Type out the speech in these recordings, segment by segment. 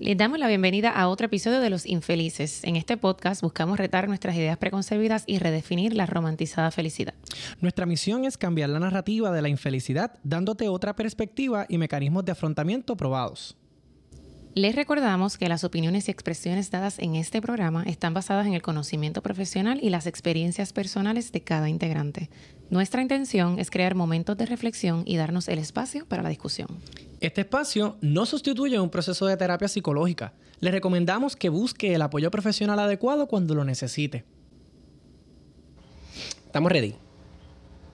Les damos la bienvenida a otro episodio de Los Infelices. En este podcast buscamos retar nuestras ideas preconcebidas y redefinir la romantizada felicidad. Nuestra misión es cambiar la narrativa de la infelicidad, dándote otra perspectiva y mecanismos de afrontamiento probados. Les recordamos que las opiniones y expresiones dadas en este programa están basadas en el conocimiento profesional y las experiencias personales de cada integrante. Nuestra intención es crear momentos de reflexión y darnos el espacio para la discusión. Este espacio no sustituye un proceso de terapia psicológica. Le recomendamos que busque el apoyo profesional adecuado cuando lo necesite. ¿Estamos ready?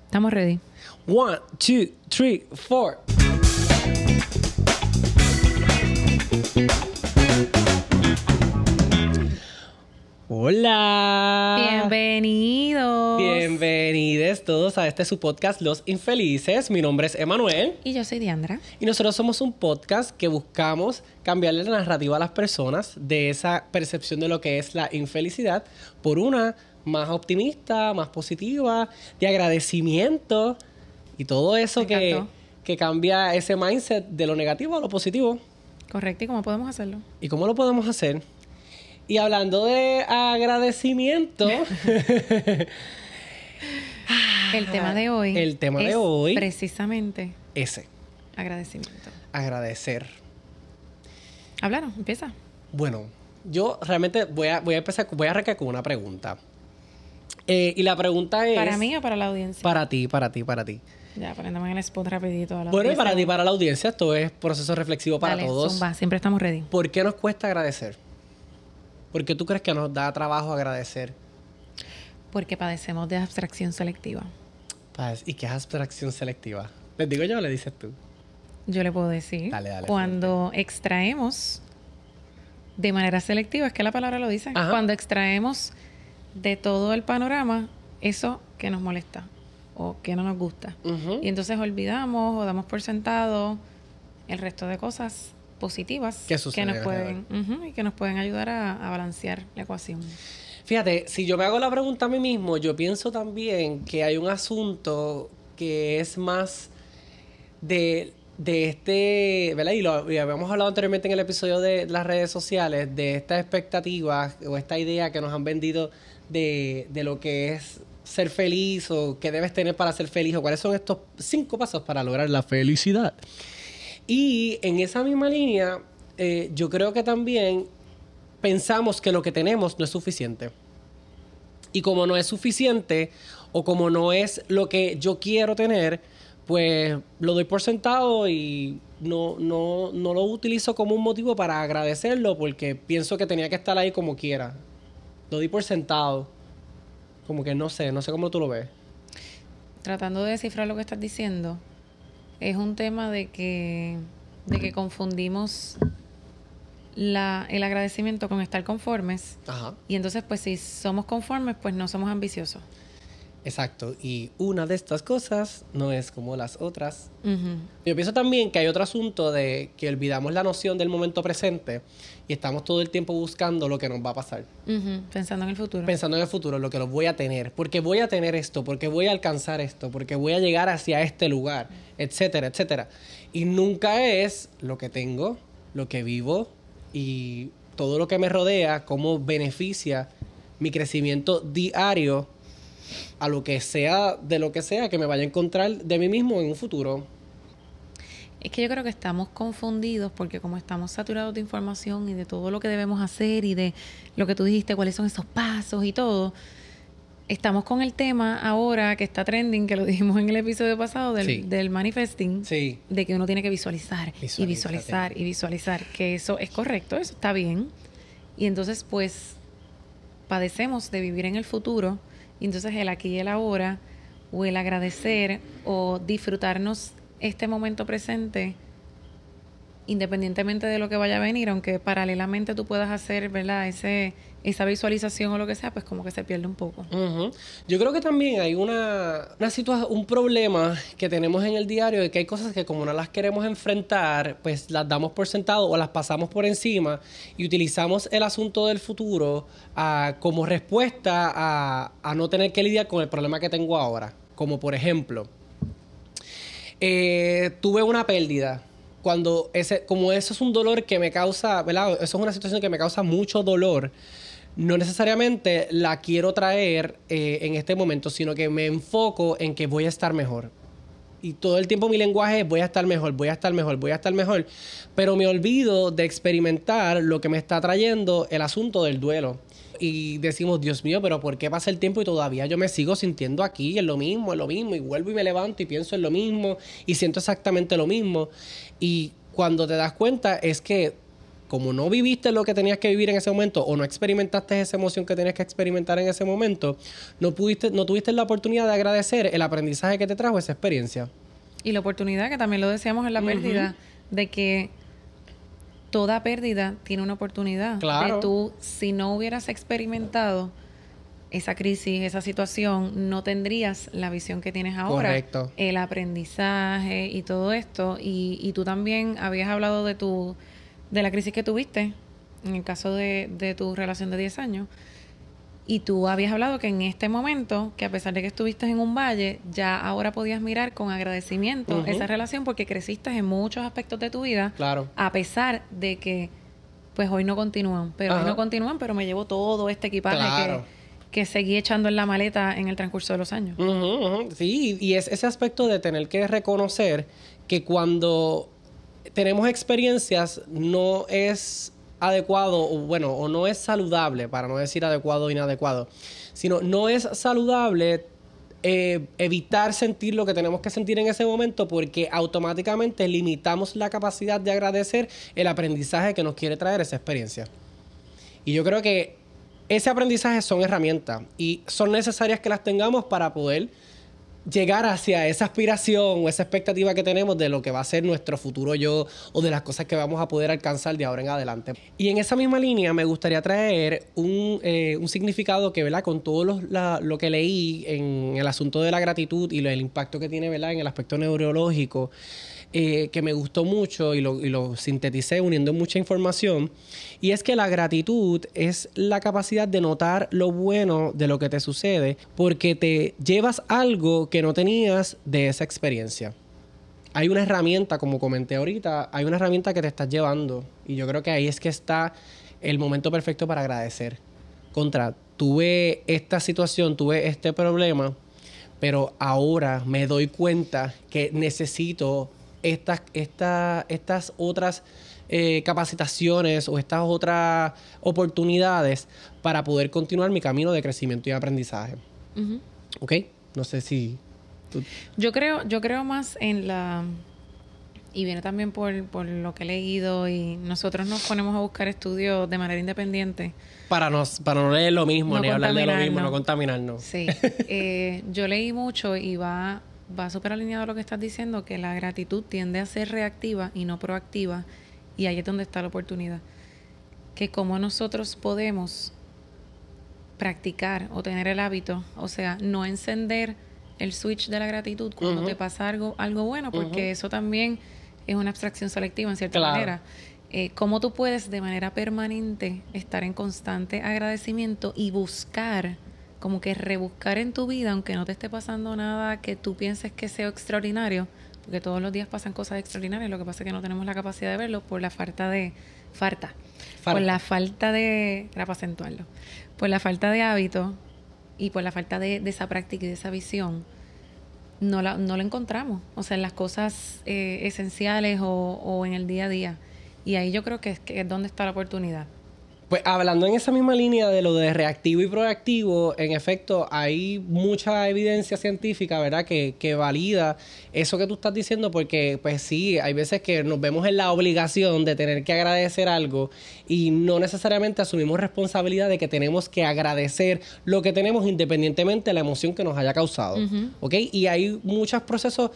Estamos ready. One, two, three, four. Hola. Bienvenidos. Bienvenidos todos a este su podcast Los Infelices. Mi nombre es Emanuel. Y yo soy Diandra. Y nosotros somos un podcast que buscamos cambiarle la narrativa a las personas de esa percepción de lo que es la infelicidad por una más optimista, más positiva, de agradecimiento y todo eso que, que cambia ese mindset de lo negativo a lo positivo. Correcto, ¿y cómo podemos hacerlo? ¿Y cómo lo podemos hacer? Y hablando de agradecimiento, el tema de hoy. El tema de hoy. Precisamente. Ese. Agradecimiento. Agradecer. Hablaron, empieza. Bueno, yo realmente voy a, voy a empezar, voy a arrancar con una pregunta. Eh, y la pregunta es... ¿Para mí o para la audiencia? Para ti, para ti, para ti. Ya, en el spot rapidito. A la bueno, y para ti, para la audiencia, esto es proceso reflexivo para Dale, todos. Zumba, siempre estamos ready. ¿Por qué nos cuesta agradecer? ¿Por qué tú crees que nos da trabajo agradecer? Porque padecemos de abstracción selectiva. ¿Y qué es abstracción selectiva? ¿Les digo yo o le dices tú? Yo le puedo decir. Dale, dale, cuando extraemos de manera selectiva, es que la palabra lo dice, cuando extraemos de todo el panorama eso que nos molesta o que no nos gusta. Y entonces olvidamos o damos por sentado el resto de cosas positivas que, nos pueden y que nos pueden ayudar a, balancear la ecuación. Fíjate, si yo me hago la pregunta a mí mismo, yo pienso también que hay un asunto que es más de, de este, ¿verdad? Y lo habíamos hablado anteriormente en el episodio de las redes sociales, de estas expectativas o esta idea que nos han vendido de, de lo que es ser feliz o qué debes tener para ser feliz o cuáles son estos cinco pasos para lograr la felicidad. Y en esa misma línea, eh, yo creo que también pensamos que lo que tenemos no es suficiente. Y como no es suficiente, o como no es lo que yo quiero tener, pues lo doy por sentado y no, no, no lo utilizo como un motivo para agradecerlo, porque pienso que tenía que estar ahí como quiera. Lo di por sentado. Como que no sé, no sé cómo tú lo ves. Tratando de descifrar lo que estás diciendo, es un tema de que, de que confundimos la, el agradecimiento con estar conformes. Y entonces, pues si somos conformes, pues no somos ambiciosos. Exacto. Y una de estas cosas no es como las otras. Yo pienso también que hay otro asunto de que olvidamos la noción del momento presente y estamos todo el tiempo buscando lo que nos va a pasar. Pensando en el futuro. Pensando en el futuro, lo que lo voy a tener. Porque voy a tener esto, porque voy a alcanzar esto, porque voy a llegar hacia este lugar, etcétera, etcétera. Y nunca es lo que tengo, lo que vivo y todo lo que me rodea, cómo beneficia mi crecimiento diario a lo que sea, de lo que sea que me vaya a encontrar de mí mismo en un futuro. Es que yo creo que estamos confundidos porque como estamos saturados de información y de todo lo que debemos hacer y de lo que tú dijiste, cuáles son esos pasos y todo, estamos con el tema ahora que está trending, que lo dijimos en el episodio pasado del, manifesting, de que uno tiene que visualizar y visualizar y visualizar, que eso es correcto, eso está bien. Y entonces pues padecemos de vivir en el futuro entonces el aquí y el ahora, o el agradecer, o disfrutarnos este momento presente, independientemente de lo que vaya a venir, aunque paralelamente tú puedas hacer, ¿verdad? Ese, esa visualización o lo que sea, pues como que se pierde un poco. Yo creo que también hay una, una situación, un problema que tenemos en el diario de que hay cosas que como no las queremos enfrentar, pues las damos por sentado o las pasamos por encima y utilizamos el asunto del futuro ah, como respuesta a, a no tener que lidiar con el problema que tengo ahora. Como por ejemplo, eh, tuve una pérdida cuando ese, como eso es un dolor que me causa, ¿verdad? Eso es una situación que me causa mucho dolor. No necesariamente la quiero traer eh, en este momento, sino que me enfoco en que voy a estar mejor. Y todo el tiempo mi lenguaje es voy a estar mejor, voy a estar mejor, voy a estar mejor. Pero me olvido de experimentar lo que me está trayendo el asunto del duelo y decimos, Dios mío, pero ¿por qué pasa el tiempo y todavía yo me sigo sintiendo aquí en lo mismo, en lo mismo? Y vuelvo y me levanto y pienso en lo mismo y siento exactamente lo mismo. Y cuando te das cuenta es que como no viviste lo que tenías que vivir en ese momento o no experimentaste esa emoción que tenías que experimentar en ese momento, no pudiste, no tuviste la oportunidad de agradecer el aprendizaje que te trajo esa experiencia. Y la oportunidad, que también lo decíamos en la pérdida, de que toda pérdida tiene una oportunidad. Claro. De tú, si no hubieras experimentado esa crisis, esa situación, no tendrías la visión que tienes ahora. Correcto. El aprendizaje y todo esto. Y, y tú también habías hablado de tu, de la crisis que tuviste, en el caso de, de tu relación de 10 años. Y tú habías hablado que en este momento, que a pesar de que estuviste en un valle, ya ahora podías mirar con agradecimiento esa relación porque creciste en muchos aspectos de tu vida, Claro. a pesar de que pues hoy no continúan, pero hoy no continúan, pero me llevo todo este equipaje Claro. que, que seguí echando en la maleta en el transcurso de los años. Ujú, ujú. Sí, y es ese aspecto de tener que reconocer que cuando tenemos experiencias no es adecuado, o bueno, o no es saludable, para no decir adecuado o inadecuado, sino no es saludable eh, evitar sentir lo que tenemos que sentir en ese momento porque automáticamente limitamos la capacidad de agradecer el aprendizaje que nos quiere traer esa experiencia. Y yo creo que ese aprendizaje son herramientas y son necesarias que las tengamos para poder llegar hacia esa aspiración o esa expectativa que tenemos de lo que va a ser nuestro futuro yo o de las cosas que vamos a poder alcanzar de ahora en adelante. Y en esa misma línea me gustaría traer un, eh, un significado que, ¿verdad? Con todo lo que leí en el asunto de la gratitud y el impacto que tiene, ¿verdad? En el aspecto neurológico, eh, que me gustó mucho y lo, y lo sinteticé uniendo mucha información. Y es que la gratitud es la capacidad de notar lo bueno de lo que te sucede porque te llevas algo que no tenías de esa experiencia. Hay una herramienta, como comenté ahorita, hay una herramienta que te estás llevando. Y yo creo que ahí es que está el momento perfecto para agradecer. Contra, tuve esta situación, tuve este problema, pero ahora me doy cuenta que necesito estas, estas, estas otras eh, capacitaciones o estas otras oportunidades para poder continuar mi camino de crecimiento y aprendizaje. ¿Ok? No sé si... tú- Yo creo, yo creo más en la y viene también por, por lo que he leído y nosotros nos ponemos a buscar estudios de manera independiente. Para no, para no leer lo mismo, No ni hablar de lo mismo, no contaminarnos. Sí, eh, yo leí mucho y va, va súper alineado a lo que estás diciendo, que la gratitud tiende a ser reactiva y no proactiva, y ahí es donde está la oportunidad. Que como nosotros podemos practicar o tener el hábito, o sea, no encender el switch de la gratitud cuando Ujú. te pasa algo, algo bueno, porque eso también es una abstracción selectiva en cierta Claro. manera. Eh, cómo tú puedes de manera permanente estar en constante agradecimiento y buscar, como que rebuscar en tu vida, aunque no te esté pasando nada que tú pienses que sea extraordinario, porque todos los días pasan cosas extraordinarias, lo que pasa es que no tenemos la capacidad de verlo por la falta de falta, por la falta de, era para acentuarlo, por la falta de hábito y por la falta de, de esa práctica y de esa visión, no la, no la encontramos. O sea, en las cosas eh, esenciales o, o en el día a día. Y ahí yo creo que es, que es donde está la oportunidad. Pues hablando en esa misma línea de lo de reactivo y proactivo, en efecto, hay mucha evidencia científica, ¿verdad?, que, que valida eso que tú estás diciendo, porque, pues sí, hay veces que nos vemos en la obligación de tener que agradecer algo y no necesariamente asumimos responsabilidad de que tenemos que agradecer lo que tenemos independientemente de la emoción que nos haya causado, ¿ok? Y hay muchos procesos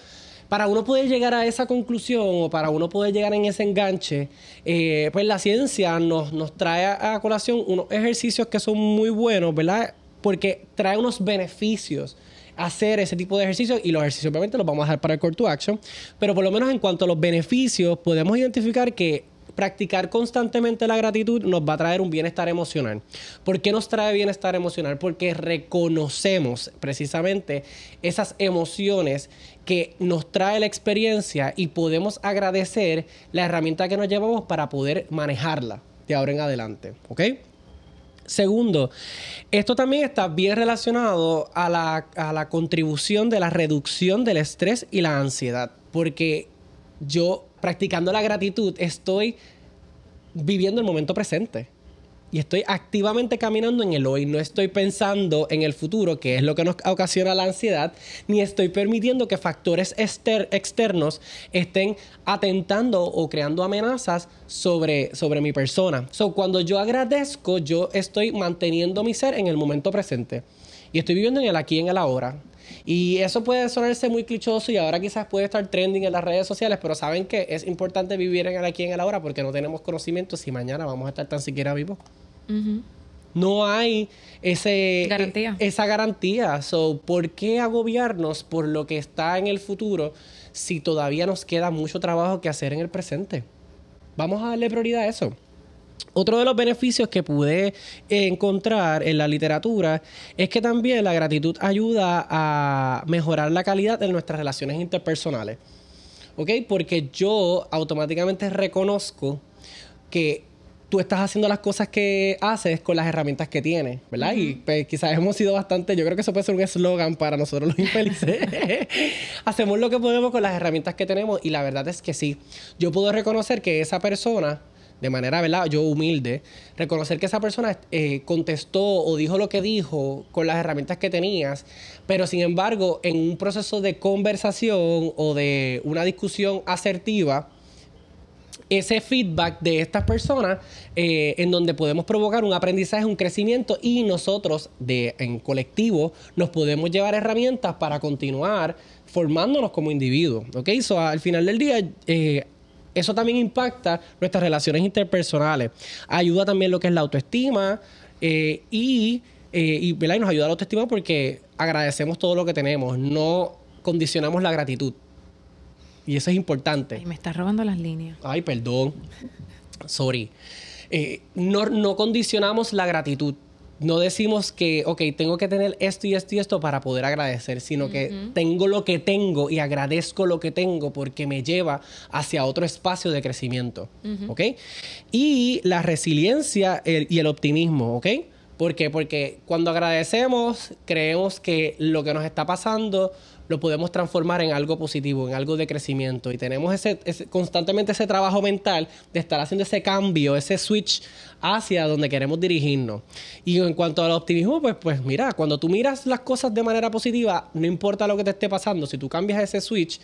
para uno poder llegar a esa conclusión o para uno poder llegar en ese enganche, eh, pues la ciencia nos, nos trae a, colación unos ejercicios que son muy buenos, ¿verdad? Porque trae unos beneficios hacer ese tipo de ejercicios y los ejercicios obviamente los vamos a dejar para el call to action, pero por lo menos en cuanto a los beneficios podemos identificar que practicar constantemente la gratitud nos va a traer un bienestar emocional. ¿Por qué nos trae bienestar emocional? Porque reconocemos precisamente esas emociones que nos trae la experiencia y podemos agradecer la herramienta que nos llevamos para poder manejarla de ahora en adelante. ¿Ok? Segundo, esto también está bien relacionado a la, a la, contribución de la reducción del estrés y la ansiedad, porque yo practicando la gratitud estoy viviendo el momento presente y estoy activamente caminando en el hoy. No estoy pensando en el futuro, que es lo que nos ocasiona la ansiedad, ni estoy permitiendo que factores externos estén atentando o creando amenazas sobre, sobre mi persona. So, cuando yo agradezco, yo estoy manteniendo mi ser en el momento presente. Y estoy viviendo en el aquí y en el ahora. Y eso puede sonarse muy clichoso y ahora quizás puede estar trending en las redes sociales, pero saben que es importante vivir en el aquí y en el ahora porque no tenemos conocimiento si mañana vamos a estar tan siquiera vivos. No hay ese, garantía. esa garantía. So, ¿Por qué agobiarnos por lo que está en el futuro si todavía nos queda mucho trabajo que hacer en el presente? Vamos a darle prioridad a eso. Otro de los beneficios que pude encontrar en la literatura es que también la gratitud ayuda a mejorar la calidad de nuestras relaciones interpersonales. ¿Ok? Porque yo automáticamente reconozco que tú estás haciendo las cosas que haces con las herramientas que tienes, ¿verdad? Y pues, quizás hemos sido bastante, yo creo que eso puede ser un eslogan para nosotros los infelices. Hacemos lo que podemos con las herramientas que tenemos y la verdad es que sí. Yo puedo reconocer que esa persona de manera, ¿verdad? Yo humilde, reconocer que esa persona eh, contestó o dijo lo que dijo con las herramientas que tenías, pero sin embargo, en un proceso de conversación o de una discusión asertiva, ese feedback de estas personas eh, en donde podemos provocar un aprendizaje, un crecimiento y nosotros de, en colectivo nos podemos llevar herramientas para continuar formándonos como individuos. ¿Ok? So, al final del día, eh, eso también impacta nuestras relaciones interpersonales. Ayuda también lo que es la autoestima eh, y, y, y nos ayuda a la autoestima porque agradecemos todo lo que tenemos, no condicionamos la gratitud. Y eso es importante. Ay, me estás robando las líneas. Ay, perdón. Sorry. Eh, no, no condicionamos la gratitud. No decimos que, ok, tengo que tener esto y esto y esto para poder agradecer, sino que tengo lo que tengo y agradezco lo que tengo porque me lleva hacia otro espacio de crecimiento. ¿Ok? Y la resiliencia y el optimismo, ¿ok? ¿Por qué? Porque cuando agradecemos, creemos que lo que nos está pasando lo podemos transformar en algo positivo, en algo de crecimiento. Y tenemos ese, constantemente ese trabajo mental de estar haciendo ese cambio, ese switch hacia donde queremos dirigirnos. Y en cuanto al optimismo, pues, pues mira, cuando tú miras las cosas de manera positiva, no importa lo que te esté pasando, si tú cambias ese switch,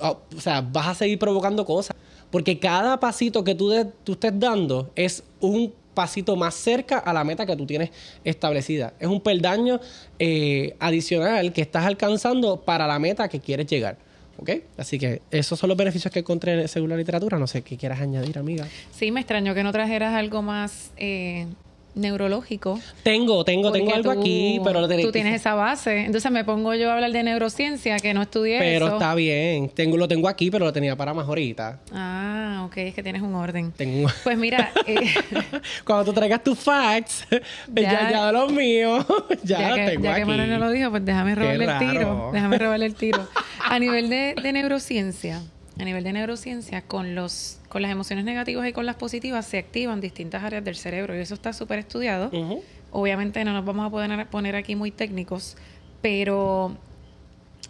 oh, o sea, vas a seguir provocando cosas. Porque cada pasito que tú, tú estés dando es un pasito más cerca a la meta que tú tienes establecida. Es un peldaño eh, adicional que estás alcanzando para la meta que quieres llegar. ¿Ok? Así que esos son los beneficios que encontré según la literatura. No sé qué quieras añadir, amiga. Sí, me extrañó que no trajeras algo más eh, neurológico. Tengo, tengo, tengo algo aquí, pero lo Tú tienes esa base. Entonces me pongo yo a hablar de neurociencia, que no estudié Pero está bien. Tengo, lo tengo aquí, pero lo tenía para más ahorita. Ah, ok. Es que tienes un orden. Tengo Pues mira... Eh, Cuando tú traigas tus facts, ya, ya, los míos, ya, ya los que, tengo ya aquí. que Manuel no lo dijo, pues déjame robarle el tiro. Déjame robarle el tiro. A nivel de, de neurociencia a nivel de neurociencia, con, los, con las emociones negativas y con las positivas se activan distintas áreas del cerebro y eso está súper estudiado. Obviamente no nos vamos a poder poner aquí muy técnicos, pero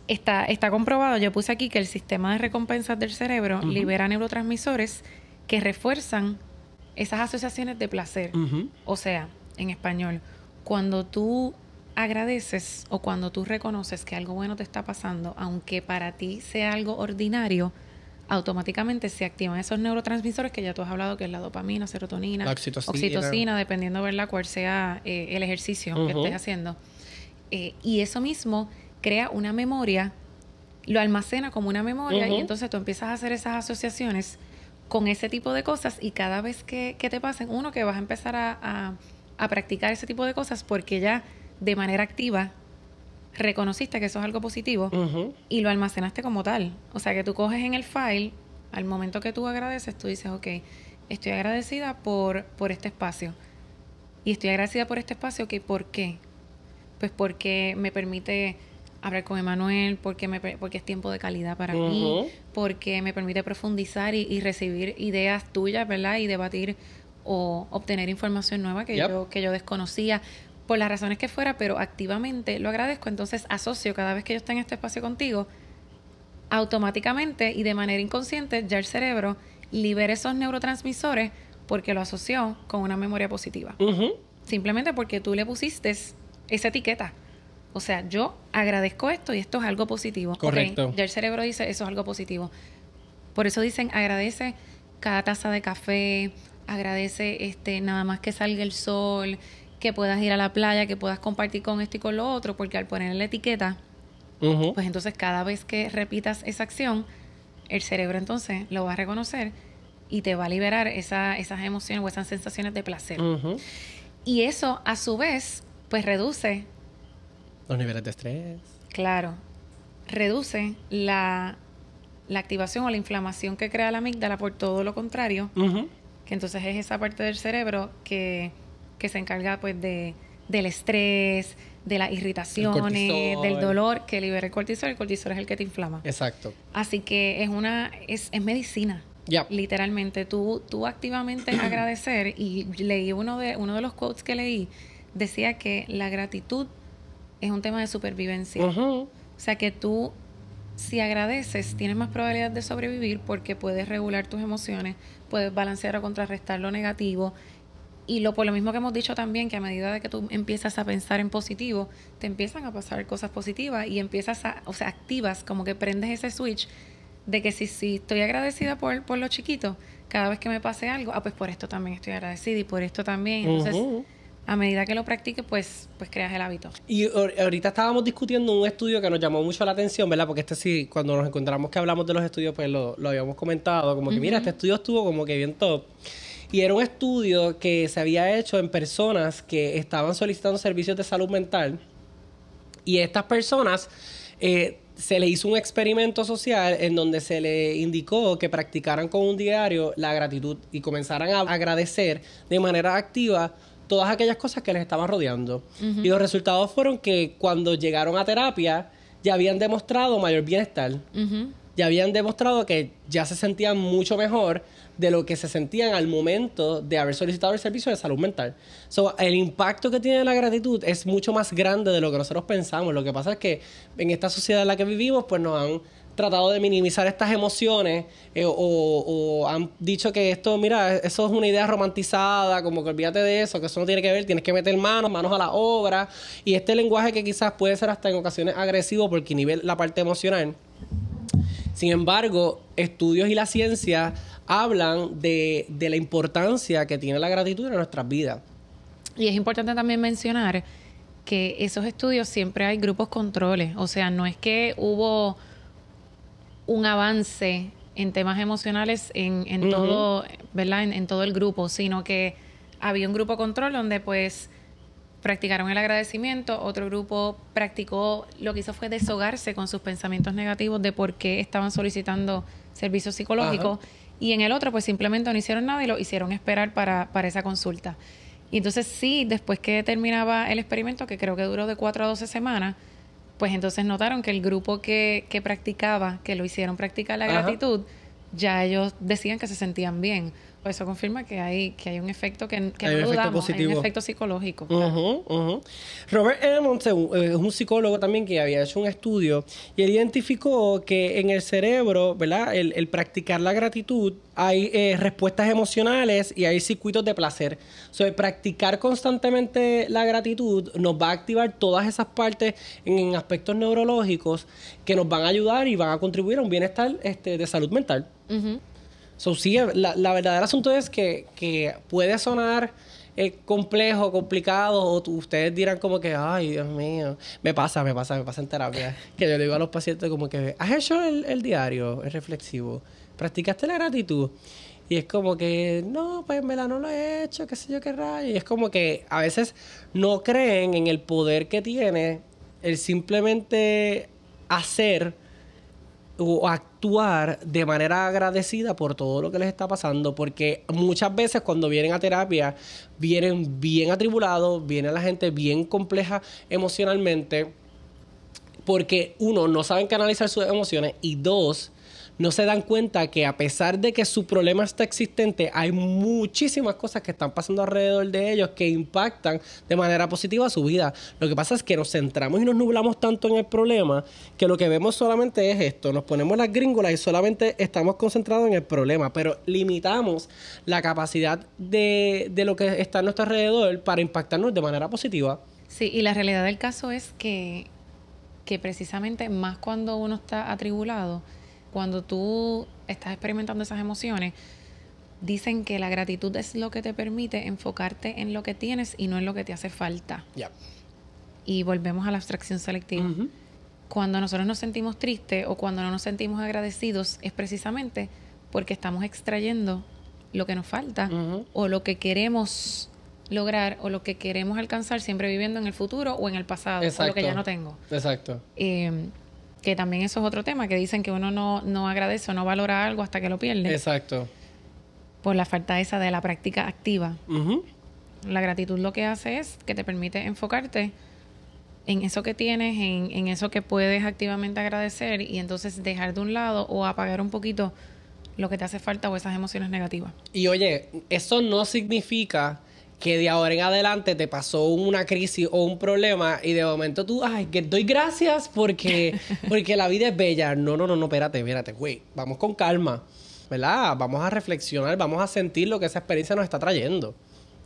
está, está comprobado, yo puse aquí que el sistema de recompensas del cerebro libera neurotransmisores que refuerzan esas asociaciones de placer. O sea, en español, cuando tú agradeces o cuando tú reconoces que algo bueno te está pasando, aunque para ti sea algo ordinario, automáticamente se activan esos neurotransmisores que ya tú has hablado, que es la dopamina, serotonina, oxitocina, dependiendo, ¿verdad?, cuál sea eh, el ejercicio que estés haciendo. Eh, y eso mismo crea una memoria, lo almacena como una memoria y entonces tú empiezas a hacer esas asociaciones con ese tipo de cosas y cada vez que, te pasen, uno que vas a empezar a, a practicar ese tipo de cosas porque ya de manera activa reconociste que eso es algo positivo y lo almacenaste como tal. O sea, que tú coges en el file, al momento que tú agradeces, tú dices, ok, estoy agradecida por, por este espacio. Y estoy agradecida por este espacio, que ¿por qué? Pues porque me permite hablar con Emanuel, porque, me, porque es tiempo de calidad para mí, porque me permite profundizar y, recibir ideas tuyas, ¿verdad? Y debatir o obtener información nueva que, yo, que yo desconocía, por las razones que fuera, pero activamente lo agradezco. Entonces asocio cada vez que yo esté en este espacio contigo, automáticamente y de manera inconsciente ya el cerebro libera esos neurotransmisores porque lo asoció con una memoria positiva. Simplemente porque tú le pusiste esa etiqueta. O sea, yo agradezco esto y esto es algo positivo. Correcto. Ya el cerebro dice, eso es algo positivo. Por eso dicen, agradece cada taza de café, agradece este nada más que salga el sol, que puedas ir a la playa, que puedas compartir con esto y con lo otro, porque al poner la etiqueta, pues entonces cada vez que repitas esa acción, el cerebro entonces lo va a reconocer y te va a liberar esa, esas emociones o esas sensaciones de placer. Y eso, a su vez, pues reduce... Los niveles de estrés. Claro. Reduce la, la activación o la inflamación que crea la amígdala por todo lo contrario, que entonces es esa parte del cerebro que, que se encarga pues de, del estrés, de las irritaciones, del dolor que libera el cortisol. El cortisol es el que te inflama. Exacto. Así que es una es, es medicina. Literalmente, tú, tú activamente agradecer, y leí uno de, uno de los quotes que leí, decía que la gratitud es un tema de supervivencia. O sea que tú, si agradeces, tienes más probabilidad de sobrevivir porque puedes regular tus emociones, puedes balancear o contrarrestar lo negativo. Y lo, por lo mismo que hemos dicho también, que a medida de que tú empiezas a pensar en positivo, te empiezan a pasar cosas positivas y empiezas a, o sea, activas, como que prendes ese switch de que si, si estoy agradecida por, por lo chiquito, cada vez que me pase algo, ah, pues por esto también estoy agradecida y por esto también. Entonces, a medida que lo practiques, pues, pues creas el hábito. Y ahorita estábamos discutiendo un estudio que nos llamó mucho la atención, ¿verdad? Porque este sí, cuando nos encontramos que hablamos de los estudios, pues lo, lo habíamos comentado, como que mira, este estudio estuvo como que bien top. Y era un estudio que se había hecho en personas que estaban solicitando servicios de salud mental. Y estas personas eh, se le hizo un experimento social en donde se le indicó que practicaran con un diario la gratitud y comenzaran a agradecer de manera activa todas aquellas cosas que les estaban rodeando. Y los resultados fueron que cuando llegaron a terapia ya habían demostrado mayor bienestar. Ya habían demostrado que ya se sentían mucho mejor de lo que se sentían al momento de haber solicitado el servicio de salud mental. So, el impacto que tiene la gratitud es mucho más grande de lo que nosotros pensamos. Lo que pasa es que en esta sociedad en la que vivimos, pues nos han tratado de minimizar estas emociones eh, o, han dicho que esto, mira, eso es una idea romantizada, como que olvídate de eso, que eso no tiene que ver, tienes que meter manos, manos a la obra. Y este lenguaje que quizás puede ser hasta en ocasiones agresivo porque nivel la parte emocional. Sin embargo, estudios y la ciencia hablan de, la importancia que tiene la gratitud en nuestras vidas. Y es importante también mencionar que esos estudios siempre hay grupos controles, o sea, no es que hubo un avance en temas emocionales en, todo, ¿verdad? En, todo el grupo, sino que había un grupo control donde pues practicaron el agradecimiento, otro grupo practicó, lo que hizo fue deshogarse con sus pensamientos negativos de por qué estaban solicitando servicios psicológicos y en el otro, pues simplemente no hicieron nada y lo hicieron esperar para, para esa consulta. Y entonces sí, después que terminaba el experimento, que creo que duró de 4 a 12 semanas, pues entonces notaron que el grupo que, que practicaba, que lo hicieron practicar la gratitud, ya ellos decían que se sentían bien. Pues eso confirma que hay, que hay un efecto que, que no dudamos, hay un efecto psicológico. Robert Emmons es un psicólogo también que había hecho un estudio y él identificó que en el cerebro, ¿verdad? El, practicar la gratitud hay eh, respuestas emocionales y hay circuitos de placer. O sea, practicar constantemente la gratitud nos va a activar todas esas partes en, aspectos neurológicos que nos van a ayudar y van a contribuir a un bienestar este, de salud mental. So, sí, la, la verdad del asunto es que, que puede sonar eh, complejo, complicado, o ustedes dirán como que, ay, Dios mío, me pasa, me pasa, me pasa en terapia. que yo le digo a los pacientes como que, ¿has hecho el, el diario, el reflexivo? ¿Practicaste la gratitud? Y es como que, no, pues me la no lo he hecho, qué sé yo qué rayo. Y es como que a veces no creen en el poder que tiene el simplemente hacer o actuar de manera agradecida por todo lo que les está pasando, porque muchas veces cuando vienen a terapia vienen bien atribulados, viene la gente bien compleja emocionalmente, porque uno, no saben canalizar sus emociones y dos, no se dan cuenta que a pesar de que su problema está existente, hay muchísimas cosas que están pasando alrededor de ellos que impactan de manera positiva su vida. Lo que pasa es que nos centramos y nos nublamos tanto en el problema que lo que vemos solamente es esto. Nos ponemos las gringolas y solamente estamos concentrados en el problema, pero limitamos la capacidad de, de lo que está a nuestro alrededor para impactarnos de manera positiva. Sí, y la realidad del caso es que, que precisamente más cuando uno está atribulado, cuando tú estás experimentando esas emociones, dicen que la gratitud es lo que te permite enfocarte en lo que tienes y no en lo que te hace falta. Ya. Y volvemos a la abstracción selectiva. Cuando nosotros nos sentimos tristes o cuando no nos sentimos agradecidos es precisamente porque estamos extrayendo lo que nos falta o lo que queremos lograr o lo que queremos alcanzar siempre viviendo en el futuro o en el pasado o lo que ya no tengo. Exacto. Eh, que también eso es otro tema, que dicen que uno no, no agradece o no valora algo hasta que lo pierde. Exacto. Por la falta esa de la práctica activa. La gratitud lo que hace es que te permite enfocarte en eso que tienes, en, en eso que puedes activamente agradecer y entonces dejar de un lado o apagar un poquito lo que te hace falta o esas emociones negativas. Y oye, eso no significa que de ahora en adelante te pasó una crisis o un problema y de momento tú, ay, que doy gracias porque, porque la vida es bella. No, no, no, no, espérate, espérate, güey, vamos con calma, ¿verdad? Vamos a reflexionar, vamos a sentir lo que esa experiencia nos está trayendo.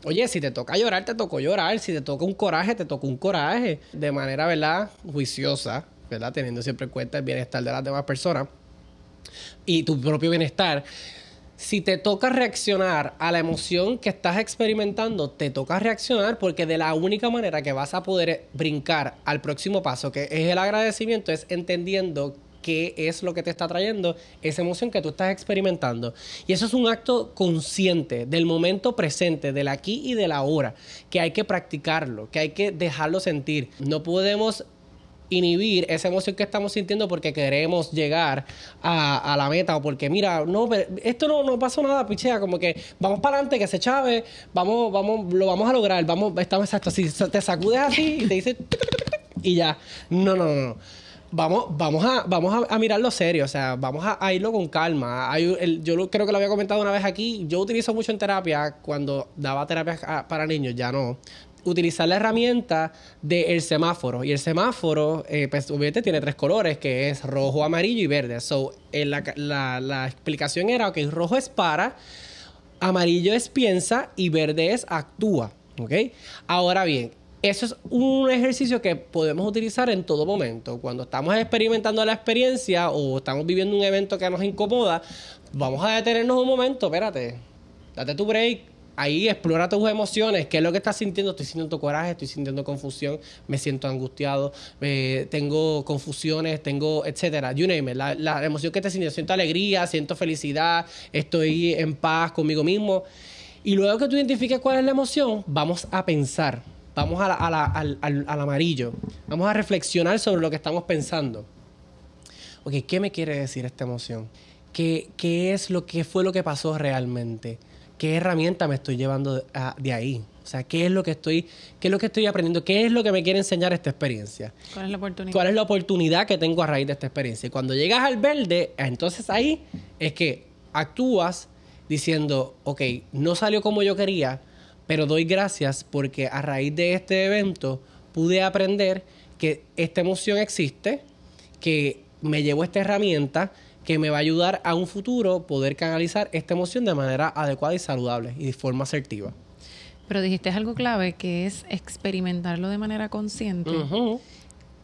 Oye, si te toca llorar, te tocó llorar. Si te toca un coraje, te tocó un coraje. De manera, ¿verdad? Juiciosa, ¿verdad? Teniendo siempre en cuenta el bienestar de las demás personas y tu propio bienestar si te toca reaccionar a la emoción que estás experimentando, te toca reaccionar porque de la única manera que vas a poder brincar al próximo paso, que es el agradecimiento, es entendiendo qué es lo que te está trayendo esa emoción que tú estás experimentando. Y eso es un acto consciente del momento presente, del aquí y del ahora, que hay que practicarlo, que hay que dejarlo sentir. No podemos inhibir esa emoción que estamos sintiendo porque queremos llegar a, la meta o porque, mira, no, esto no, no pasó nada, pichea, como que vamos para adelante, que se chave, vamos, vamos, lo vamos a lograr, vamos, estamos exacto, si te sacudes así y te dice y ya, no, no, no, Vamos, vamos, a, vamos a, mirarlo serio, o sea, vamos a, irlo con calma. Hay, yo creo que lo había comentado una vez aquí. Yo utilizo mucho en terapia cuando daba terapia para niños, ya no utilizar la herramienta del semáforo. Y el semáforo, eh, pues obviamente tiene tres colores, que es rojo, amarillo y verde. So, eh, la, explicación era que rojo es para, amarillo es piensa y verde es actúa. ¿Ok? Ahora bien, eso es un ejercicio que podemos utilizar en todo momento. Cuando estamos experimentando la experiencia o estamos viviendo un evento que nos incomoda, vamos a detenernos un momento, espérate, date tu break, ahí explora tus emociones, qué es lo que estás sintiendo, estoy sintiendo coraje, estoy sintiendo confusión, me siento angustiado, eh, tengo confusiones, tengo, etcétera, you name it, la, emoción que te siento, siento alegría, siento felicidad, estoy en paz conmigo mismo. Y luego que tú identifiques cuál es la emoción, vamos a pensar, vamos a al, al, amarillo, vamos a reflexionar sobre lo que estamos pensando. Ok, ¿qué me quiere decir esta emoción? ¿Qué, qué es lo que fue lo que pasó realmente? Qué herramienta me estoy llevando de, ahí. O sea, ¿qué es lo que estoy, qué es lo que estoy aprendiendo? ¿Qué es lo que me quiere enseñar esta experiencia? ¿Cuál es la oportunidad? ¿Cuál es la oportunidad que tengo a raíz de esta experiencia? Y cuando llegas al verde, entonces ahí es que actúas diciendo, ok, no salió como yo quería, pero doy gracias porque a raíz de este evento pude aprender que esta emoción existe, que me llevo esta herramienta que me va a ayudar a un futuro poder canalizar esta emoción de manera adecuada y saludable y de forma asertiva. Pero dijiste algo clave que es experimentarlo de manera consciente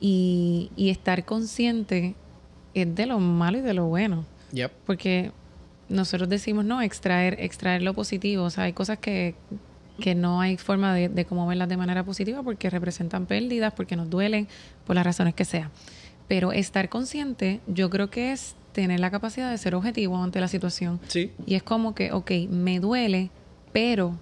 y, estar consciente es de lo malo y de lo bueno. Porque nosotros decimos, no, extraer, extraer lo positivo. O sea, hay cosas que, no hay forma de, de cómo verlas de manera positiva porque representan pérdidas, porque nos duelen, por las razones que sea. Pero estar consciente, yo creo que es tener la capacidad de ser objetivo ante la situación. Sí. Y es como que, ok, me duele, pero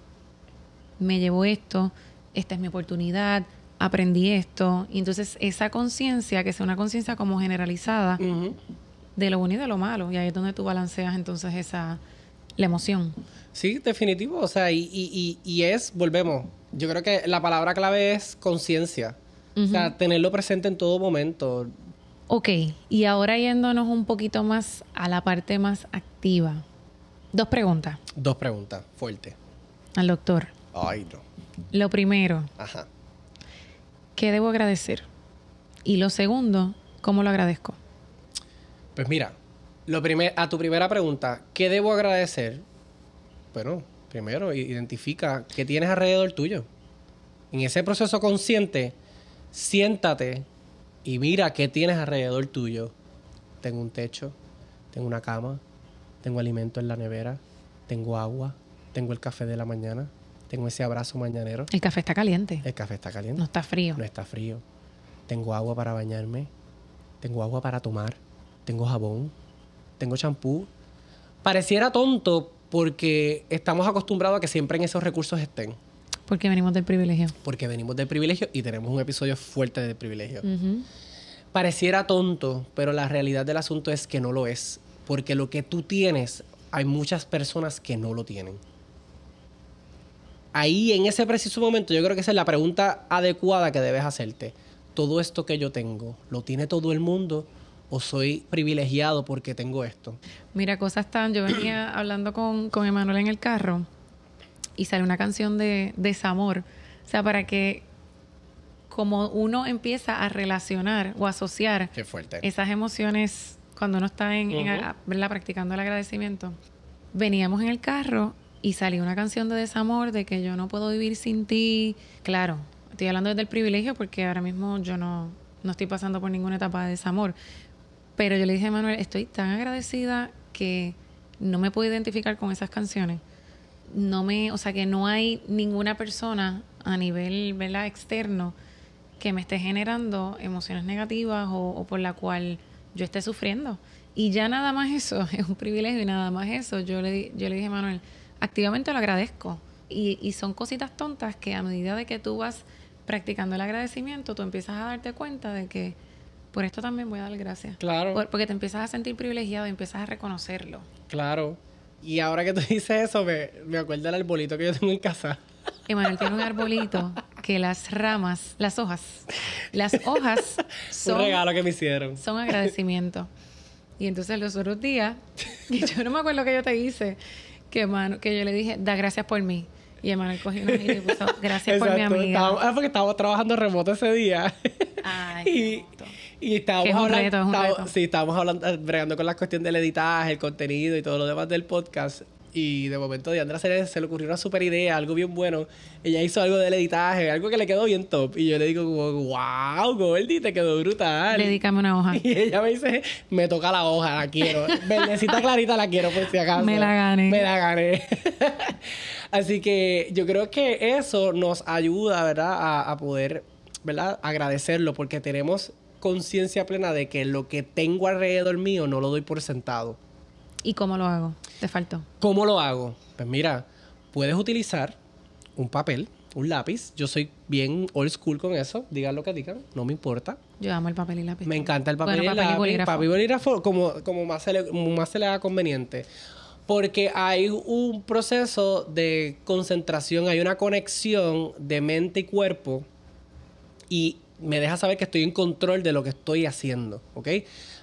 me llevo esto, esta es mi oportunidad, aprendí esto. Y entonces esa conciencia, que sea una conciencia como generalizada, de lo bueno y de lo malo. Y ahí es donde tú balanceas entonces esa, la emoción. Sí, definitivo. O sea, y, y, y, y es, volvemos, yo creo que la palabra clave es conciencia. O sea, tenerlo presente en todo momento. Ok, y ahora yéndonos un poquito más a la parte más activa. Dos preguntas. Dos preguntas, fuerte. Al doctor. Ay, no. Lo primero, Ajá. ¿qué debo agradecer? Y lo segundo, ¿cómo lo agradezco? Pues mira, lo primer, a tu primera pregunta, ¿qué debo agradecer? Bueno, primero, identifica qué tienes alrededor tuyo. En ese proceso consciente, siéntate y mira qué tienes alrededor tuyo. Tengo un techo, tengo una cama, tengo alimento en la nevera, tengo agua, tengo el café de la mañana, tengo ese abrazo mañanero. El café está caliente, El café está caliente. no está frío. No está frío. Tengo agua para bañarme. Tengo agua para tomar. Tengo jabón. Tengo champú. Pareciera tonto porque estamos acostumbrados a que siempre en esos recursos estén. Porque venimos del privilegio. Porque venimos del privilegio y tenemos un episodio fuerte del privilegio. Pareciera tonto, pero la realidad del asunto es que no lo es. Porque lo que tú tienes, hay muchas personas que no lo tienen. Ahí, en ese preciso momento, yo creo que esa es la pregunta adecuada que debes hacerte. ¿Todo esto que yo tengo, lo tiene todo el mundo o soy privilegiado porque tengo esto? Mira, cosas tan... Yo venía hablando con, con Emanuel en el carro y sale una canción de desamor. O sea, para que como uno empieza a relacionar o asociar Qué fuerte. esas emociones cuando uno está en, practicando el agradecimiento. Veníamos en el carro y salió una canción de desamor, de que yo no puedo vivir sin ti. Claro, estoy hablando desde el privilegio porque ahora mismo yo no, no estoy pasando por ninguna etapa de desamor. Pero yo le dije a Manuel, estoy tan agradecida que no me puedo identificar con esas canciones. No me, o sea que no hay ninguna persona a nivel ¿verdad? externo que me esté generando emociones negativas o, o por la cual yo esté sufriendo. Y ya nada más eso, es un privilegio y nada más eso. Yo le, di- yo le dije a Manuel, activamente lo agradezco. Y, y son cositas tontas que a medida de que tú vas practicando el agradecimiento, tú empiezas a darte cuenta de que por esto también voy a dar gracias. Claro. Por- porque te empiezas a sentir privilegiado y empiezas a reconocerlo. Claro. Y ahora que tú dices eso, me, me acuerdo del arbolito que yo tengo en casa. Emanuel tiene un arbolito que las ramas, las hojas, las hojas Un son regalo que me hicieron. son agradecimiento. Y entonces los otros días, y yo no me acuerdo que yo te hice, que, Manu- que yo le dije, da gracias por mí. Y Emanuel cogió una hojita y puso, gracias por mi amiga. Estábamos- ah, porque estábamos trabajando remoto ese día. Ay, y. y estábamos es hablando, reto, es estábamos- sí, estábamos hablando, eh, bregando con la cuestión del editaje, el contenido y todo lo demás del podcast. Y de momento Diandra se le, se le ocurrió una super idea, algo bien bueno. Ella hizo algo del editaje, algo que le quedó bien top. Y yo le digo, wow, Goldie, te quedó brutal. Dedícame una hoja. Y ella me dice, me toca la hoja, la quiero. Verdecita clarita la quiero por si acaso. Me la gané. Me la gané. Así que yo creo que eso nos ayuda, ¿verdad? A, a poder, ¿verdad? Agradecerlo porque tenemos conciencia plena de que lo que tengo alrededor mío no lo doy por sentado. ¿Y cómo lo hago? Te faltó. ¿Cómo lo hago? Pues mira, puedes utilizar un papel, un lápiz. Yo soy bien old school con eso. Digan lo que digan, no me importa. Yo amo el papel y lápiz. Me encanta el papel Bueno, y el papel y lápiz. bolígrafo. Papel y bolígrafo como, como más, se le, más se le haga conveniente. Porque hay un proceso de concentración, hay una conexión de mente y cuerpo y me deja saber que estoy en control de lo que estoy haciendo, ¿ok?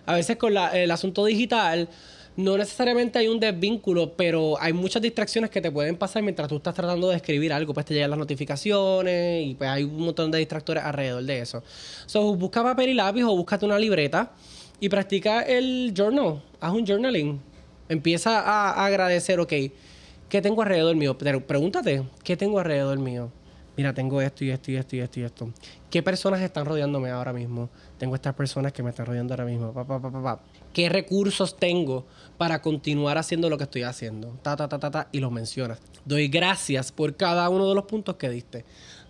A veces con el asunto digital no necesariamente hay un desvínculo, pero hay muchas distracciones que te pueden pasar mientras tú estás tratando de escribir algo, pues te llegan las notificaciones y pues hay un montón de distractores alrededor de eso. So, busca papel y lápiz o búscate una libreta y practica el journal, haz un journaling. Empieza a, a agradecer, ok, ¿qué tengo alrededor mío? Pero pregúntate, ¿qué tengo alrededor mío? Mira, tengo esto y esto y esto y esto y esto. ¿Qué personas están rodeándome ahora mismo? Tengo estas personas que me están rodeando ahora mismo. Pa, pa, pa. ¿Qué recursos tengo para continuar haciendo lo que estoy haciendo? Ta, ta, ta, ta, ta, y los mencionas. Doy gracias por cada uno de los puntos que diste.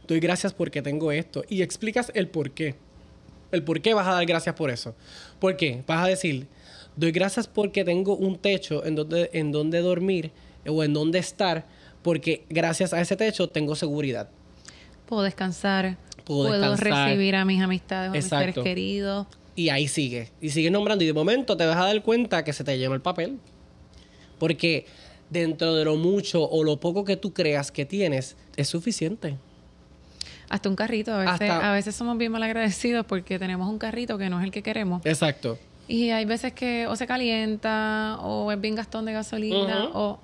Doy gracias porque tengo esto. Y explicas el por qué. El por qué vas a dar gracias por eso. ¿Por qué? Vas a decir, doy gracias porque tengo un techo en donde, en donde dormir o en donde estar, porque gracias a ese techo tengo seguridad. Puedo descansar. Puedo recibir a mis amistades a mis seres queridos. Y ahí sigue. Y sigue nombrando. Y de momento te vas a dar cuenta que se te llenó el papel. Porque dentro de lo mucho o lo poco que tú creas que tienes, es suficiente. Hasta un carrito. A veces, Hasta- a veces somos bien mal agradecidos porque tenemos un carrito que no es el que queremos. Exacto. Y hay veces que o se calienta o es bien gastón de gasolina o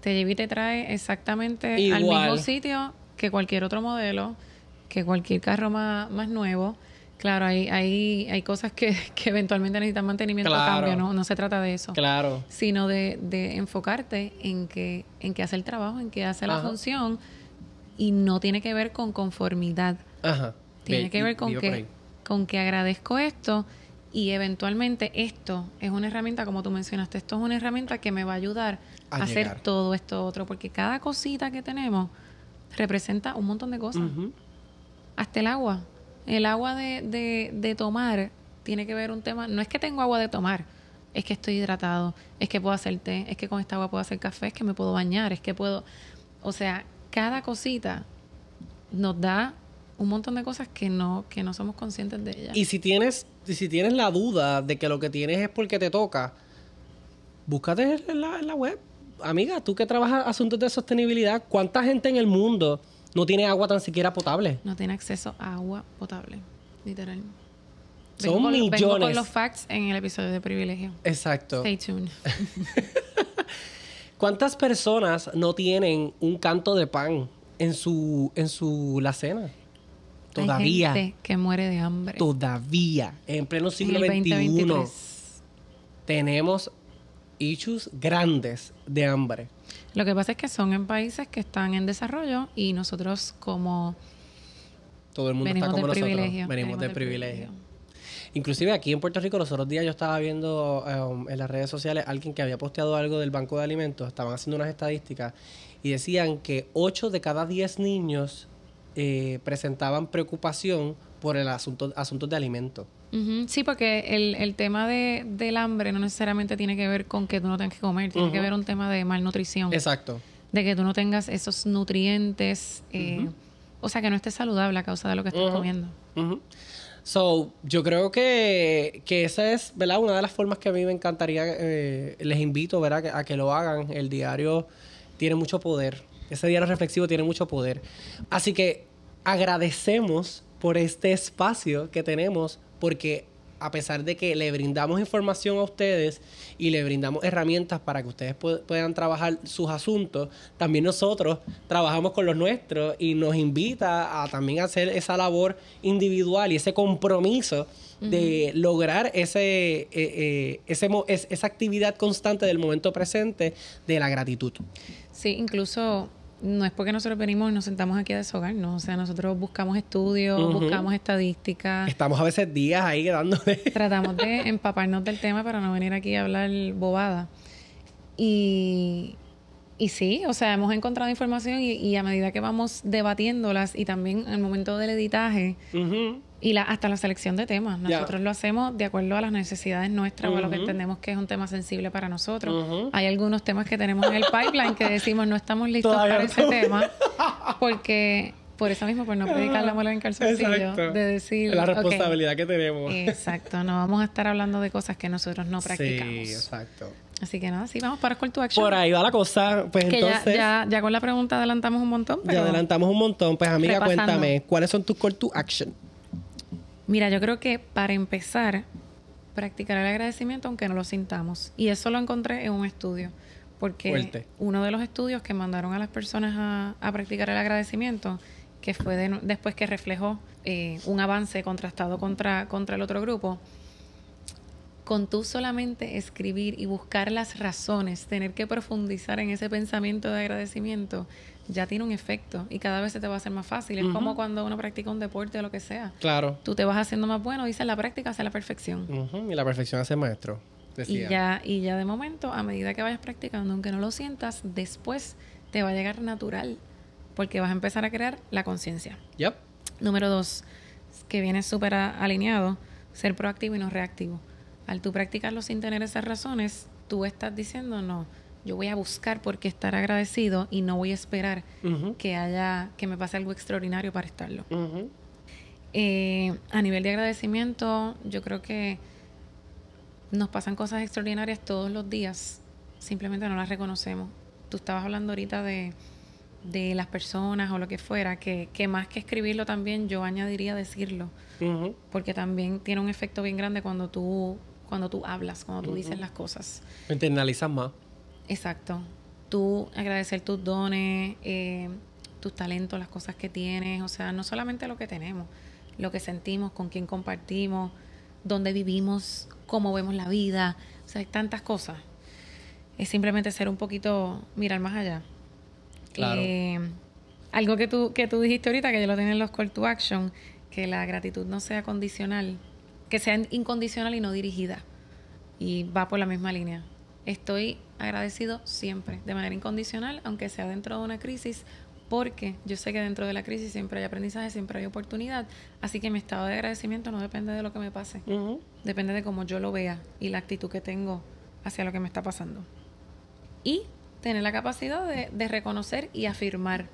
te lleva y te trae exactamente al mismo sitio que cualquier otro modelo, que cualquier carro más, más nuevo. Claro, hay, hay, hay cosas que, que eventualmente necesitan mantenimiento o Claro. cambio, ¿no? No se trata de eso. Claro. Sino de, de enfocarte en que, en que hace el trabajo, en que hace la función y no tiene que ver con conformidad. Ajá. Tiene Ve- que ver con que, con que agradezco esto y eventualmente esto es una herramienta, como tú mencionaste, esto es una herramienta que me va a ayudar A a, hacer todo esto otro, porque cada cosita que tenemos representa un montón de cosas. Hasta el agua. El agua de, de, de tomar tiene que ver un tema, no es que tengo agua de tomar, es que estoy hidratado, es que puedo hacer té, es que con esta agua puedo hacer café, es que me puedo bañar, es que puedo, o sea, cada cosita nos da un montón de cosas que no, que no somos conscientes de ellas. Y si tienes, si tienes la duda de que lo que tienes es porque te toca, búscate en la, en la web. Amiga, tú que trabajas asuntos de sostenibilidad, ¿cuánta gente en el mundo no tiene agua tan siquiera potable? no tiene acceso a agua potable, literal. Son con- Vengo con millones. los facts en el episodio de privilegio. Exacto. Stay tuned. ¿Cuántas personas no tienen un canto de pan en su, en su la cena? Todavía. Hay gente que muere de hambre. Todavía. En pleno en siglo XXI 2023. tenemos issues grandes de hambre. Lo que pasa es que son en países que están en desarrollo y nosotros como Todo el mundo venimos está como nosotros. privilegio. Venimos del privilegio. Inclusive aquí en Puerto Rico los otros días yo estaba viendo um, en las redes sociales alguien que había posteado algo del Banco de Alimentos, estaban haciendo unas estadísticas y decían que 8 de cada 10 niños eh, presentaban preocupación por el asunto asuntos de alimentos. Ujú, Sí, porque el, el tema de, del hambre no necesariamente tiene que ver con que tú no tengas que comer, tiene que ver un tema de malnutrición, Exacto. de que tú no tengas esos nutrientes, eh, o sea, que no estés saludable a causa de lo que estás comiendo. So, yo creo que, que esa es, ¿verdad? Una de las formas que a mí me encantaría, eh, les invito, ¿verdad? Que- A que lo hagan. El diario tiene mucho poder. Ese diario reflexivo tiene mucho poder. Así que agradecemos por este espacio que tenemos, porque a pesar de que le brindamos información a ustedes y le brindamos herramientas para que ustedes pu- puedan trabajar sus asuntos, también nosotros trabajamos con los nuestros y nos invita a también hacer esa labor individual y ese compromiso de lograr ese, eh, eh, ese esa actividad constante del momento presente de la gratitud. Sí, incluso no es porque nosotros venimos y nos sentamos aquí a deshogarnos, o sea, nosotros buscamos estudios, buscamos estadísticas, Estamos a veces días ahí dándole. tratamos de empaparnos del tema para no venir aquí a hablar bobada. Y, y sí, o sea, hemos encontrado información y, y a medida que vamos debatiéndolas y también al momento del editaje. Y la, hasta la selección de temas, nosotros lo hacemos de acuerdo a las necesidades nuestras o a lo que entendemos que es un tema sensible para nosotros. Hay algunos temas que tenemos en el pipeline que decimos no estamos listos Todavía para no ese tema porque por eso mismo, por no predicar la muela en calzoncillo, Exacto. de decir La responsabilidad que tenemos. Exacto, no vamos a estar hablando de cosas que nosotros no practicamos. Sí, exacto. Así que nada, sí, vamos para Call to Action. Por ahí va la cosa. Pues que entonces, ya, ya, ya con la pregunta adelantamos un montón. ya adelantamos un montón. Pues amiga, Repasando. cuéntame, ¿cuáles son tus call to action? Mira, yo creo que para empezar, practicar el agradecimiento aunque no lo sintamos. Y eso lo encontré en un estudio. Porque Fuerte. uno de los estudios que mandaron a las personas a, a practicar el agradecimiento, que fue de- después que reflejó eh, un avance contrastado contra, contra el otro grupo, con tú solamente escribir y buscar las razones, tener que profundizar en ese pensamiento de agradecimiento, ya tiene un efecto y cada vez se te va a hacer más fácil. Es como cuando uno practica un deporte o lo que sea. Claro. Tú te vas haciendo más bueno, dice la práctica hace la perfección. Y la perfección hace maestro. Y Decía. ya, y ya de momento, a medida que vayas practicando, aunque no lo sientas, después te va a llegar natural, porque vas a empezar a crear la conciencia. Yep. Número dos, que viene súper alineado, ser proactivo y no reactivo. Al tú practicarlo sin tener esas razones, tú estás diciendo, no, yo voy a buscar por qué estar agradecido y no voy a esperar que haya, que me pase algo extraordinario para estarlo. Eh, a nivel de agradecimiento, yo creo que nos pasan cosas extraordinarias todos los días, simplemente no las reconocemos. Tú estabas hablando ahorita de, de las personas o lo que fuera, que, que, más que escribirlo también yo añadiría decirlo, porque también tiene un efecto bien grande cuando tú, cuando tú hablas, cuando tú dices las cosas. Internalizas más. Exacto. Tú agradecer tus dones, eh, tus talentos, las cosas que tienes, o sea, no solamente lo que tenemos, lo que sentimos, con quién compartimos, dónde vivimos, cómo vemos la vida, o sea, hay tantas cosas. Es simplemente ser un poquito, mirar más allá. Claro. Eh, algo que tú, que tú dijiste ahorita, que yo lo tengo en los call to action, que la gratitud no sea condicional, que sea incondicional y no dirigida. Y va por la misma línea. Estoy agradecido siempre, de manera incondicional, aunque sea dentro de una crisis, porque yo sé que dentro de la crisis siempre hay aprendizaje, siempre hay oportunidad, así que mi estado de agradecimiento no depende de lo que me pase, depende de cómo yo lo vea y la actitud que tengo hacia lo que me está pasando. Y tener la capacidad de, reconocer y afirmar.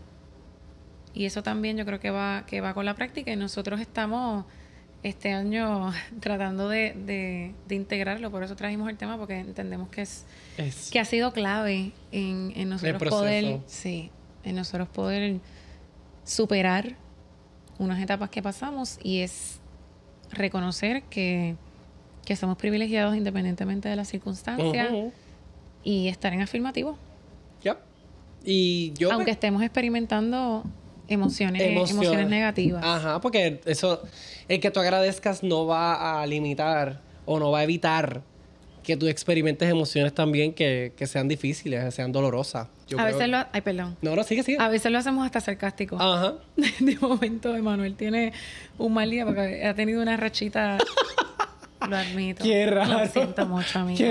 Y eso también yo creo que va, que va con la práctica y nosotros estamos este año tratando de, integrarlo, por eso trajimos el tema, porque entendemos que es, que ha sido clave en, en nosotros poder, sí, en nosotros poder superar unas etapas que pasamos y es reconocer que, somos privilegiados independientemente de las circunstancias y estar en afirmativo. Ya. Y yo Aunque estemos experimentando emociones, emociones, negativas. Ajá, porque eso, el que tú agradezcas no va a limitar o no va a evitar que tú experimentes emociones también que, que sean difíciles, que sean dolorosas a veces lo... Ay, perdón. No, no, sigue, sigue. A veces lo hacemos hasta sarcástico. Ajá. De momento, Emanuel tiene un mal día porque ha tenido una rachita... lo admito. Qué raro. Lo siento mucho, amigo.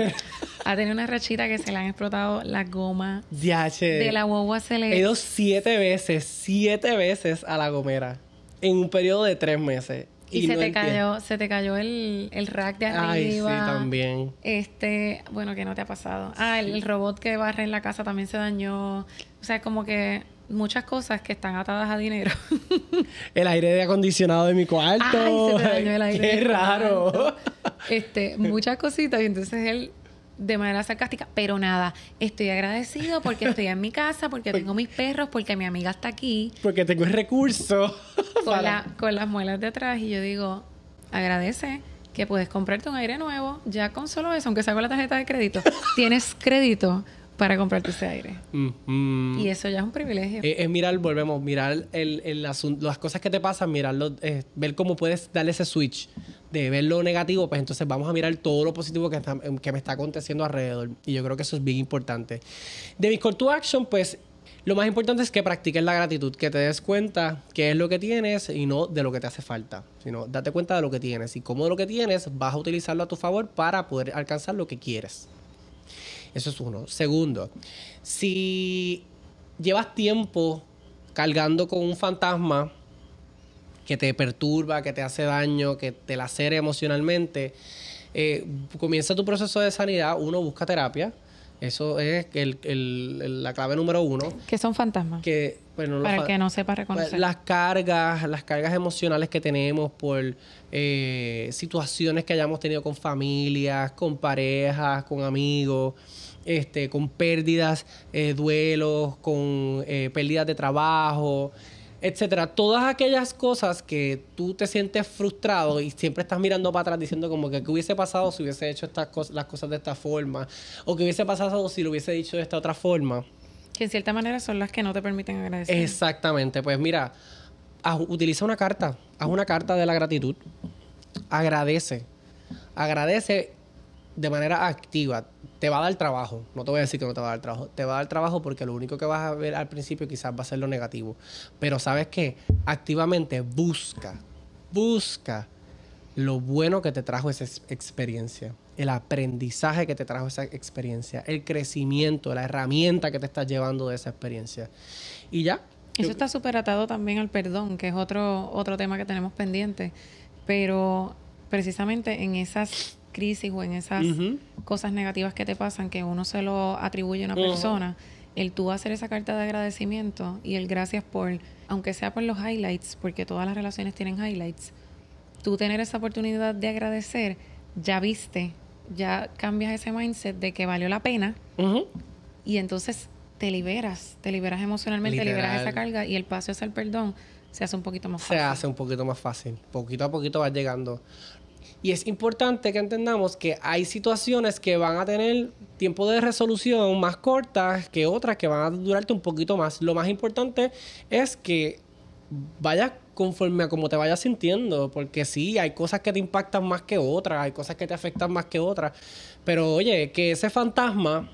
Ha tenido una rachita que se le han explotado las gomas de la guagua se le... He ido siete veces, siete veces a la gomera en un periodo de tres meses. Y, se, te cayó, se te cayó el, el rack de arriba. Ay, sí, también. Este, bueno, que no te ha pasado. Ah, el, robot que barre en la casa también se dañó. O sea, como que muchas cosas que están atadas a dinero. el aire de acondicionado de mi cuarto. Ay, se dañó el aire. Qué raro. Este, muchas cositas. Y entonces él de manera sarcástica, pero nada, estoy agradecido porque estoy en mi casa, porque tengo mis perros, porque mi amiga está aquí. Porque tengo el recurso. Con, con las muelas de atrás y yo digo, agradece que puedes comprarte un aire nuevo, ya con solo eso, aunque sea con la tarjeta de crédito, tienes crédito para comprarte ese aire. Y eso ya es un privilegio. Es, mirar, volvemos, mirar el, el las cosas que te pasan, mirarlo, eh, ver cómo puedes darle ese switch de ver lo negativo, pues entonces vamos a mirar todo lo positivo que, que me está aconteciendo alrededor. Y yo creo que eso es bien importante. De mi call to action, pues lo más importante es que practiques la gratitud, que te des cuenta qué es lo que tienes y no de lo que te hace falta, sino date cuenta de lo que tienes y cómo de lo que tienes vas a utilizarlo a tu favor para poder alcanzar lo que quieres. Eso es uno. Segundo, si llevas tiempo cargando con un fantasma que te perturba, que te hace daño, que te lacera emocionalmente, eh, comienza tu proceso de sanidad, uno busca terapia. Eso es el, la clave número uno. ¿Qué son fantasmas? Que, bueno, Para que no sepa reconocer. Las cargas, las cargas emocionales que tenemos por eh, situaciones que hayamos tenido con familias, con parejas, con amigos este, con pérdidas, eh, duelos, con eh, pérdidas de trabajo, etcétera. Todas aquellas cosas que tú te sientes frustrado y siempre estás mirando para atrás diciendo como que qué hubiese pasado si hubiese hecho estas cosas, las cosas de esta forma, o qué hubiese pasado si lo hubiese dicho de esta otra forma. Que en cierta manera son las que no te permiten agradecer. Exactamente. Pues mira, utiliza una carta. Haz una carta de la gratitud. Agradece. Agradece de manera activa te va a dar trabajo. No te voy a decir que no te va a dar trabajo. Te va a dar trabajo porque lo único que vas a ver al principio quizás va a ser lo negativo. Pero sabes que activamente busca, busca lo bueno que te trajo esa experiencia, el aprendizaje que te trajo esa experiencia, el crecimiento, la herramienta que te estás llevando de esa experiencia. Y ya. Eso está súper atado también al perdón, que es otro, otro tema que tenemos pendiente. Pero precisamente en esas crisis o en esas cosas negativas que te pasan que uno se lo atribuye a una persona, el tú hacer esa carta de agradecimiento y el gracias por, aunque sea por los highlights, porque todas las relaciones tienen highlights, tú tener esa oportunidad de agradecer, ya viste, ya cambias ese mindset de que valió la pena y entonces te liberas, te liberas emocionalmente, liberas esa carga y el paso hacia el perdón se hace un poquito más fácil. Se hace un poquito más fácil. Poquito a poquito vas llegando. Y es importante que entendamos que hay situaciones que van a tener tiempo de resolución más cortas que otras que van a durarte un poquito más. Lo más importante es que vayas conforme a cómo te vayas sintiendo, porque sí, hay cosas que te impactan más que otras, hay cosas que te afectan más que otras, pero oye, que ese fantasma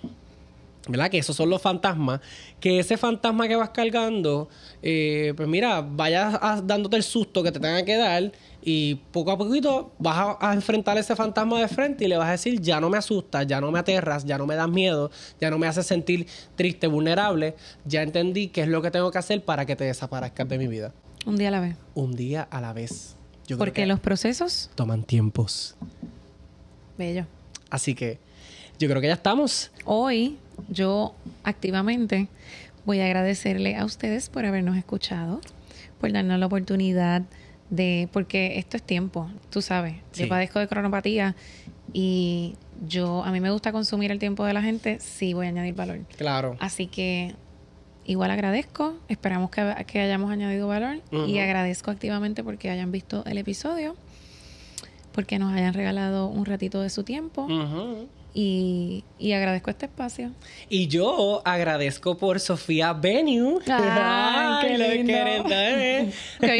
¿verdad? Que esos son los fantasmas. Que ese fantasma que vas cargando, eh, pues mira, vayas dándote el susto que te tenga que dar y poco a poquito vas a, enfrentar ese fantasma de frente y le vas a decir, ya no me asustas, ya no me aterras, ya no me das miedo, ya no me haces sentir triste, vulnerable, ya entendí qué es lo que tengo que hacer para que te desaparezcas de mi vida. Un día a la vez. Un día a la vez. Porque los procesos toman tiempos. Bello. Así que yo creo que ya estamos. Hoy yo activamente voy a agradecerle a ustedes por habernos escuchado, por darnos la oportunidad de, porque esto es tiempo, tú sabes, yo padezco de cronopatía y yo, a mí me gusta consumir el tiempo de la gente, sí voy a añadir valor. Claro. Así que igual agradezco, esperamos que, hayamos añadido valor y agradezco activamente porque hayan visto el episodio, porque nos hayan regalado un ratito de su tiempo. Y, agradezco este espacio. Y yo agradezco por Sofía Venue. Ay, qué lindo.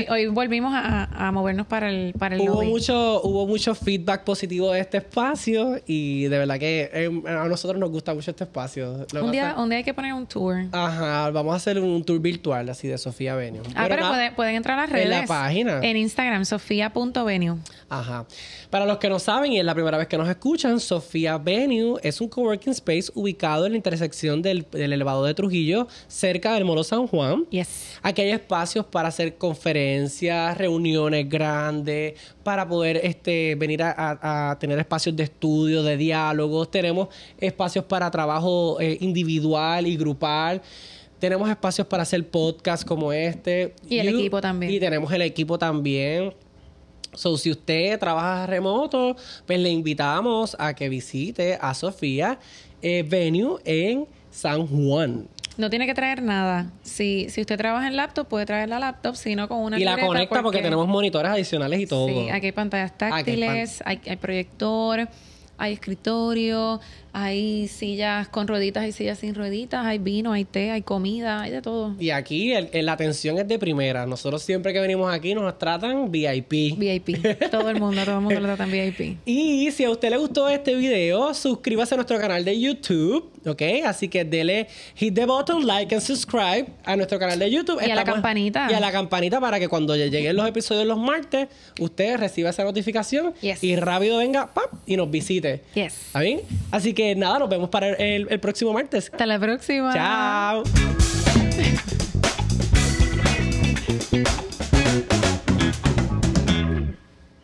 hoy, volvimos a, movernos para el, para el hubo mucho Hubo mucho feedback positivo de este espacio y de verdad que eh, a nosotros nos gusta mucho este espacio. Un día, un día, hay que poner un tour. Ajá, vamos a hacer un tour virtual así de Sofía Venue. Ah, pero, pueden, entrar a las redes. En la página. En Instagram, sofía.venue. Ajá. Para los que no saben y es la primera vez que nos escuchan, Sofía Venue es un coworking space ubicado en la intersección del, elevado de Trujillo, cerca del Molo San Juan. Yes. Aquí hay espacios para hacer conferencias, reuniones grandes, para poder este, venir a, tener espacios de estudio, de diálogos. Tenemos espacios para trabajo eh, individual y grupal tenemos espacios para hacer podcasts como este. Y el equipo también. Y tenemos el equipo también. So, si usted trabaja remoto, pues le invitamos a que visite a Sofía eh, Venue en San Juan. No tiene que traer nada. Si, si usted trabaja en laptop, puede traer la laptop, sino con una Y la conecta porque... tenemos monitores adicionales y todo. Sí, aquí hay pantallas táctiles, hay, hay proyector, hay escritorio, hay sillas con rueditas y sillas sin rueditas, hay vino, hay té, hay comida, hay de todo. Y aquí la atención es de primera. Nosotros siempre que venimos aquí nos tratan VIP. VIP. Todo el mundo, todo el mundo lo tratan VIP. Y si a usted le gustó este video, suscríbase a nuestro canal de YouTube, ¿ok? Así que dele hit the button, like and subscribe a nuestro canal de YouTube. Y a la campanita. Y a la campanita para que cuando lleguen los episodios los martes, usted reciba esa notificación y rápido venga y nos visite. Yes. ¿Está bien? Así nada, nos vemos para el, el próximo martes. Hasta la próxima. Chao.